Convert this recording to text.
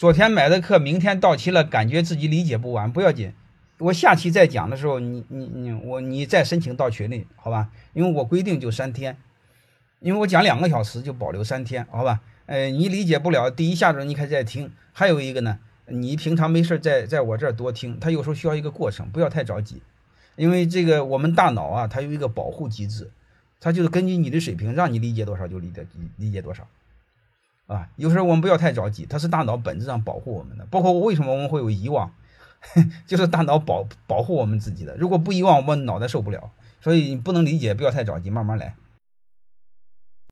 昨天买的课，明天到期了，感觉自己理解不完，不要紧，我下期再讲的时候，你你你我你再申请到群里，好吧？因为我规定就三天，因为我讲两个小时就保留三天，好吧？呃，你理解不了，第一下子你可以再听，还有一个呢，你平常没事在在我这儿多听，他有时候需要一个过程，不要太着急，因为这个我们大脑啊，它有一个保护机制，它就是根据你的水平，让你理解多少就理解理解多少。啊，有时候我们不要太着急，它是大脑本质上保护我们的。包括为什么我们会有遗忘，就是大脑保保护我们自己的。如果不遗忘，我们脑袋受不了。所以你不能理解，不要太着急，慢慢来。